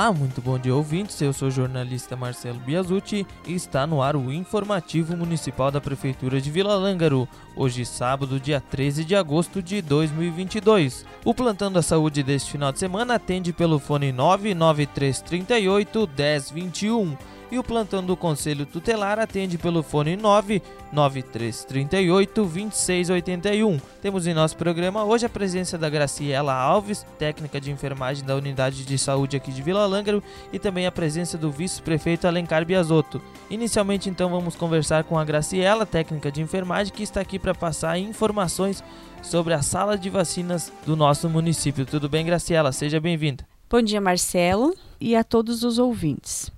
Olá, muito bom dia ouvintes. Eu sou o jornalista Marcelo Biasucci e está no ar o informativo municipal da Prefeitura de Vila Lângaro. Hoje, sábado, dia 13 de agosto de 2022. O plantão da saúde deste final de semana atende pelo fone 99338 1021 e o plantão do Conselho Tutelar atende pelo fone 99338 2681. Temos em nosso programa hoje a presença da Graciela Alves, técnica de enfermagem da Unidade de Saúde aqui de Vila Lângaro, e também a presença do vice-prefeito Alencar Biasotto. Inicialmente, então, vamos conversar com a Graciela, técnica de enfermagem, que está aqui para passar informações sobre a sala de vacinas do nosso município. Tudo bem, Graciela? Seja bem-vinda. Bom dia, Marcelo, e a todos os ouvintes.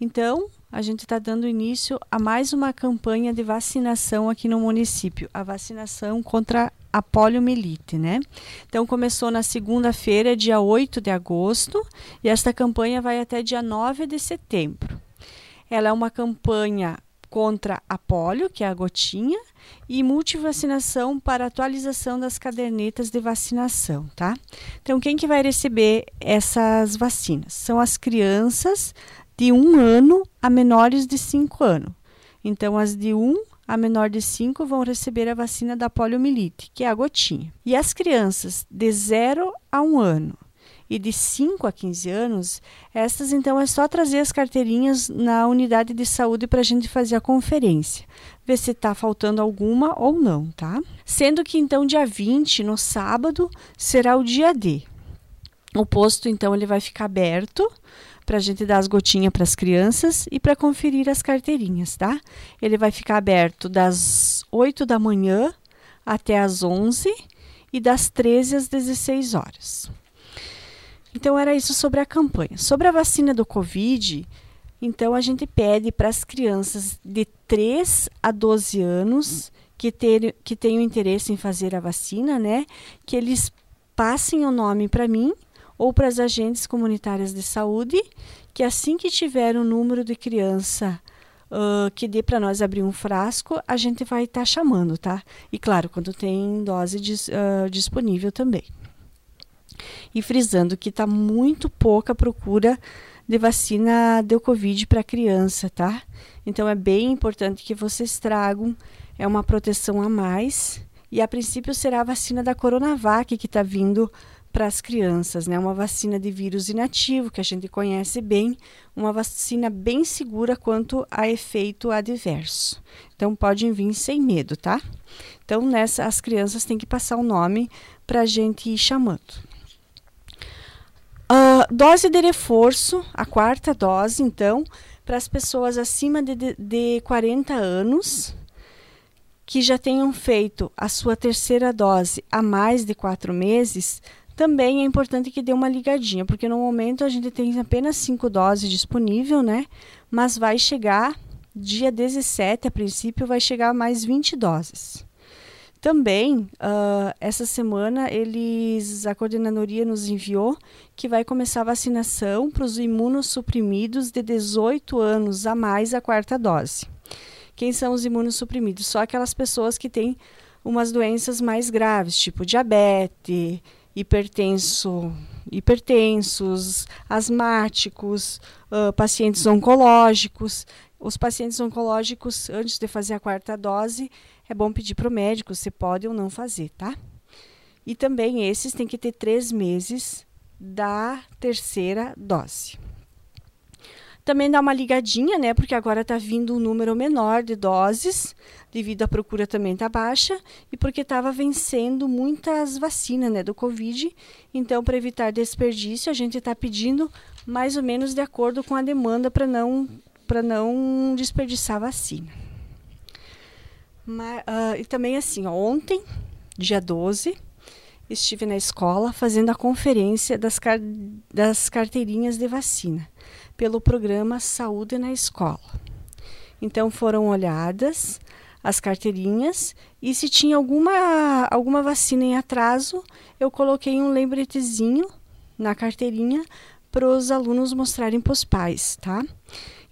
Então, a gente está dando início a mais uma campanha de vacinação aqui no município, a vacinação contra a poliomielite, né? Então começou na segunda-feira, dia 8 de agosto, e esta campanha vai até dia 9 de setembro. Ela é uma campanha contra a polio, que é a gotinha, e multivacinação para atualização das cadernetas de vacinação, tá? Então, quem que vai receber essas vacinas? São as crianças de um ano a menores de 5 anos. Então, as de 1 um a menor de 5 vão receber a vacina da poliomielite, que é a gotinha. E as crianças de 0 a 1 ano e de 5 a 15 anos, essas então é só trazer as carteirinhas na unidade de saúde para a gente fazer a conferência, ver se está faltando alguma ou não, tá? Sendo que então dia 20, no sábado, será o dia D. O posto então ele vai ficar aberto para a gente dar as gotinhas para as crianças e para conferir as carteirinhas, tá? Ele vai ficar aberto das 8 da manhã até as 11 e das 13 às 16 horas. Então era isso sobre a campanha. Sobre a vacina do Covid, então a gente pede para as crianças de 3 a 12 anos que, ter, que tenham interesse em fazer a vacina, né, que eles passem o nome para mim ou para as agentes comunitárias de saúde, que assim que tiver um número de criança uh, que dê para nós abrir um frasco, a gente vai estar tá chamando, tá? E claro, quando tem dose dis, uh, disponível também. E frisando que está muito pouca procura de vacina do Covid para criança, tá? Então é bem importante que vocês tragam, é uma proteção a mais. E a princípio será a vacina da Coronavac que está vindo para as crianças, né? Uma vacina de vírus inativo que a gente conhece bem, uma vacina bem segura quanto a efeito adverso. Então podem vir sem medo, tá? Então nessa as crianças têm que passar o nome para a gente ir chamando. Uh, dose de reforço, a quarta dose, então, para as pessoas acima de, de, de 40 anos que já tenham feito a sua terceira dose há mais de quatro meses, também é importante que dê uma ligadinha, porque no momento a gente tem apenas cinco doses disponível, né? Mas vai chegar dia 17, a princípio, vai chegar mais 20 doses. Também, uh, essa semana, eles, a coordenadoria nos enviou que vai começar a vacinação para os imunossuprimidos de 18 anos a mais a quarta dose. Quem são os imunossuprimidos? Só aquelas pessoas que têm umas doenças mais graves, tipo diabetes, hipertenso, hipertensos, asmáticos, uh, pacientes oncológicos. Os pacientes oncológicos, antes de fazer a quarta dose, é bom pedir para o médico se pode ou não fazer, tá? E também esses têm que ter três meses da terceira dose. Também dá uma ligadinha, né? Porque agora está vindo um número menor de doses, devido à procura também está baixa, e porque estava vencendo muitas vacinas né, do Covid. Então, para evitar desperdício, a gente está pedindo mais ou menos de acordo com a demanda para não, não desperdiçar vacina. Mas, uh, e também assim, ó, ontem, dia 12, estive na escola fazendo a conferência das, car das carteirinhas de vacina pelo programa Saúde na Escola. Então foram olhadas as carteirinhas e se tinha alguma, alguma vacina em atraso, eu coloquei um lembretezinho na carteirinha para os alunos mostrarem para os pais, tá?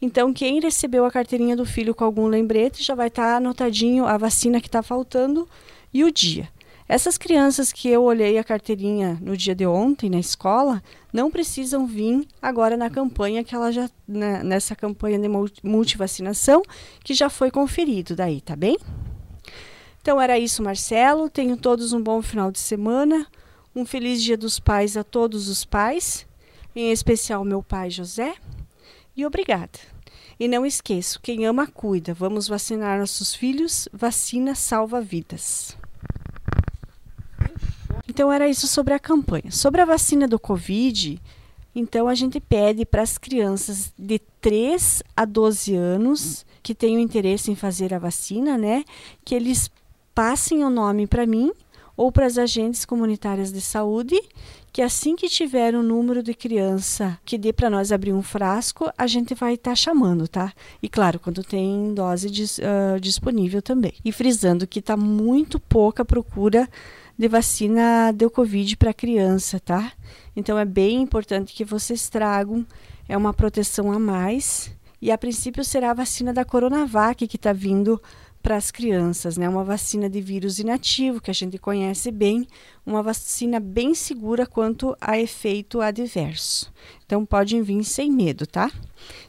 Então, quem recebeu a carteirinha do filho com algum lembrete já vai estar tá anotadinho a vacina que está faltando e o dia. Essas crianças que eu olhei a carteirinha no dia de ontem na escola não precisam vir agora na campanha que ela já né, nessa campanha de multivacinação que já foi conferido daí, tá bem? Então era isso, Marcelo. Tenham todos um bom final de semana. Um feliz Dia dos Pais a todos os pais, em especial meu pai José. E obrigada. E não esqueço, quem ama cuida. Vamos vacinar nossos filhos. Vacina salva vidas. Então era isso sobre a campanha. Sobre a vacina do Covid, então a gente pede para as crianças de 3 a 12 anos que tenham interesse em fazer a vacina, né, que eles passem o nome para mim ou para as agentes comunitárias de saúde, que assim que tiver um número de criança que dê para nós abrir um frasco, a gente vai estar tá chamando, tá? E claro, quando tem dose dis, uh, disponível também. E frisando que está muito pouca procura de vacina do Covid para criança, tá? Então é bem importante que vocês tragam, é uma proteção a mais. E a princípio será a vacina da Coronavac que está vindo para as crianças, né? Uma vacina de vírus inativo que a gente conhece bem, uma vacina bem segura quanto a efeito adverso. Então podem vir sem medo, tá?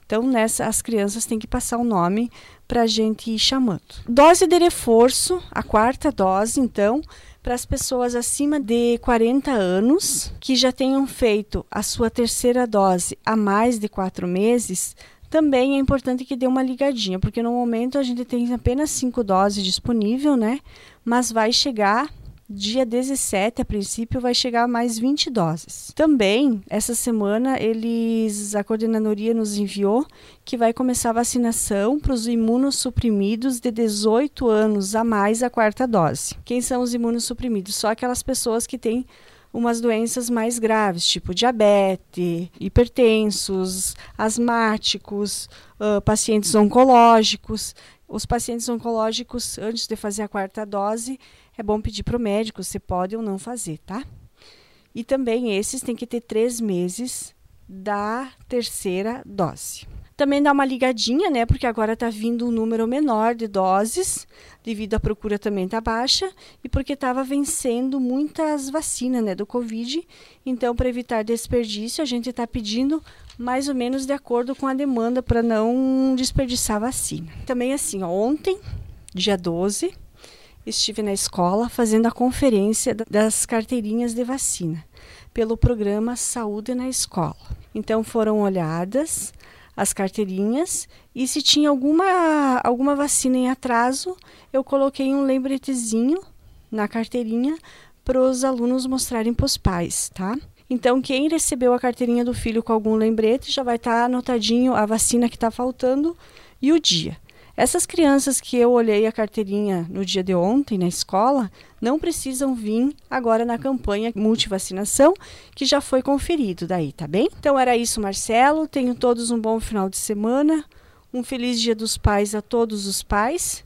Então nessa as crianças têm que passar o nome para a gente ir chamando. Dose de reforço, a quarta dose, então para as pessoas acima de 40 anos que já tenham feito a sua terceira dose há mais de quatro meses, também é importante que dê uma ligadinha, porque no momento a gente tem apenas cinco doses disponível, né? Mas vai chegar Dia 17, a princípio, vai chegar mais 20 doses. Também, essa semana, eles a coordenadoria nos enviou que vai começar a vacinação para os imunossuprimidos de 18 anos a mais a quarta dose. Quem são os imunossuprimidos? Só aquelas pessoas que têm umas doenças mais graves, tipo diabetes, hipertensos, asmáticos, uh, pacientes oncológicos. Os pacientes oncológicos, antes de fazer a quarta dose, é bom pedir para o médico se pode ou não fazer, tá? E também esses têm que ter três meses da terceira dose. Também dá uma ligadinha, né? Porque agora está vindo um número menor de doses, devido à procura também tá baixa, e porque estava vencendo muitas vacinas, né, do Covid. Então, para evitar desperdício, a gente está pedindo mais ou menos de acordo com a demanda para não desperdiçar vacina. Também assim, ó, ontem, dia 12, estive na escola fazendo a conferência das carteirinhas de vacina pelo programa Saúde na Escola. Então foram olhadas as carteirinhas e se tinha alguma alguma vacina em atraso, eu coloquei um lembretezinho na carteirinha para os alunos mostrarem para os pais, tá? Então, quem recebeu a carteirinha do filho com algum lembrete já vai estar tá anotadinho a vacina que está faltando e o dia. Essas crianças que eu olhei a carteirinha no dia de ontem na escola não precisam vir agora na campanha multivacinação que já foi conferido daí, tá bem? Então era isso, Marcelo. Tenham todos um bom final de semana. Um feliz Dia dos Pais a todos os pais,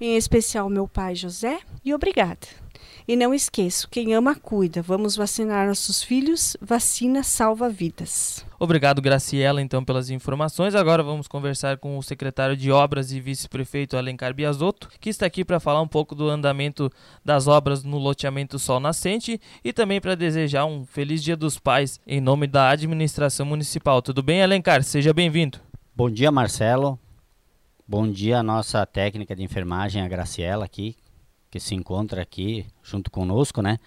em especial meu pai José, e obrigada. E não esqueço, quem ama cuida. Vamos vacinar nossos filhos. Vacina salva vidas. Obrigado, Graciela, então, pelas informações. Agora vamos conversar com o secretário de Obras e vice-prefeito Alencar Biasotto, que está aqui para falar um pouco do andamento das obras no loteamento Sol Nascente e também para desejar um feliz Dia dos Pais em nome da administração municipal. Tudo bem, Alencar? Seja bem-vindo. Bom dia, Marcelo. Bom dia, a nossa técnica de enfermagem, a Graciela, aqui, que se encontra aqui junto conosco, né?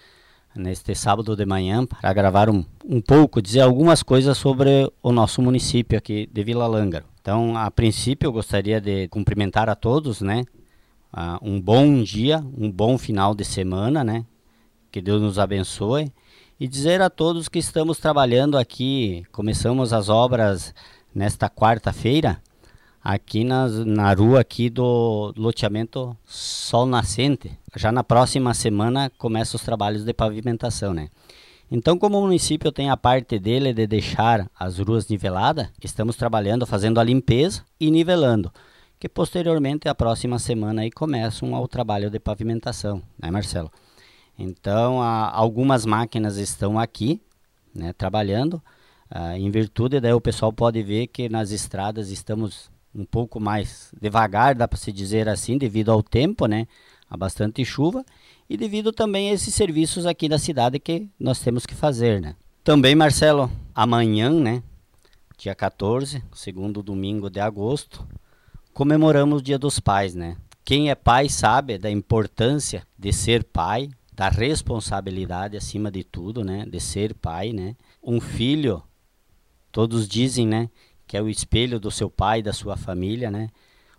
Neste sábado de manhã, para gravar um, um pouco, dizer algumas coisas sobre o nosso município aqui de Vila Lângaro. Então, a princípio, eu gostaria de cumprimentar a todos, né? Uh, um bom dia, um bom final de semana, né? Que Deus nos abençoe. E dizer a todos que estamos trabalhando aqui, começamos as obras nesta quarta-feira, aqui na, na rua aqui do loteamento Sol Nascente. Já na próxima semana começam os trabalhos de pavimentação, né? Então, como o município tem a parte dele de deixar as ruas niveladas, estamos trabalhando, fazendo a limpeza e nivelando. Que posteriormente, a próxima semana, aí começam ao trabalho de pavimentação, né, Marcelo? Então, a, algumas máquinas estão aqui, né, trabalhando. Ah, em virtude, daí o pessoal pode ver que nas estradas estamos um pouco mais devagar, dá para se dizer assim, devido ao tempo, né? Há bastante chuva. e devido também a esses serviços aqui da cidade que nós temos que fazer, né? Também, Marcelo, amanhã, né, dia 14, segundo domingo de agosto, comemoramos o Dia dos Pais, né? Quem é pai sabe da importância de ser pai, da responsabilidade acima de tudo, né, de ser pai, né? Um filho, todos dizem, né, que é o espelho do seu pai, da sua família, né?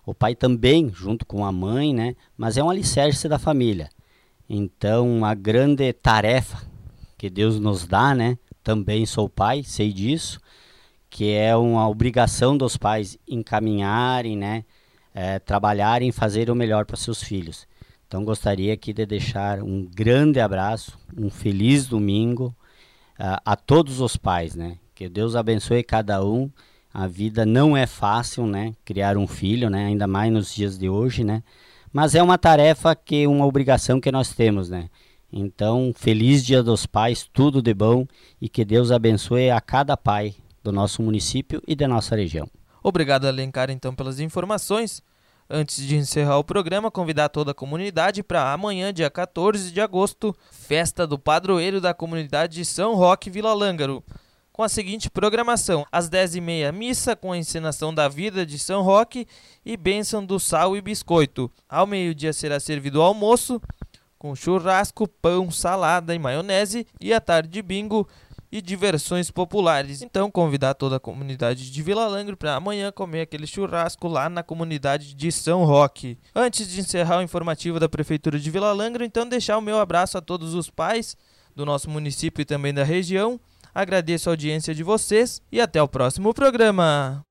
O pai também, junto com a mãe, né? Mas é um alicerce da família. Então, a grande tarefa que Deus nos dá, né? Também sou pai, sei disso, que é uma obrigação dos pais encaminharem, né? É, trabalharem, fazer o melhor para seus filhos. Então, gostaria aqui de deixar um grande abraço, um feliz domingo uh, a todos os pais, né? Que Deus abençoe cada um. A vida não é fácil, né? Criar um filho, né? Ainda mais nos dias de hoje, né? Mas é uma tarefa que uma obrigação que nós temos, né? Então, feliz Dia dos Pais, tudo de bom e que Deus abençoe a cada pai do nosso município e da nossa região. Obrigado, Alencar, então, pelas informações. Antes de encerrar o programa, convidar toda a comunidade para amanhã, dia 14 de agosto, festa do padroeiro da comunidade de São Roque, Vila Lângaro com a seguinte programação: às 10h30, missa com a encenação da vida de São Roque e bênção do sal e biscoito. Ao meio-dia será servido o almoço com churrasco, pão, salada e maionese e à tarde bingo e diversões populares. Então, convidar toda a comunidade de Vila Langre para amanhã comer aquele churrasco lá na comunidade de São Roque. Antes de encerrar o informativo da Prefeitura de Vila Langre, então deixar o meu abraço a todos os pais do nosso município e também da região Agradeço a audiência de vocês e até o próximo programa.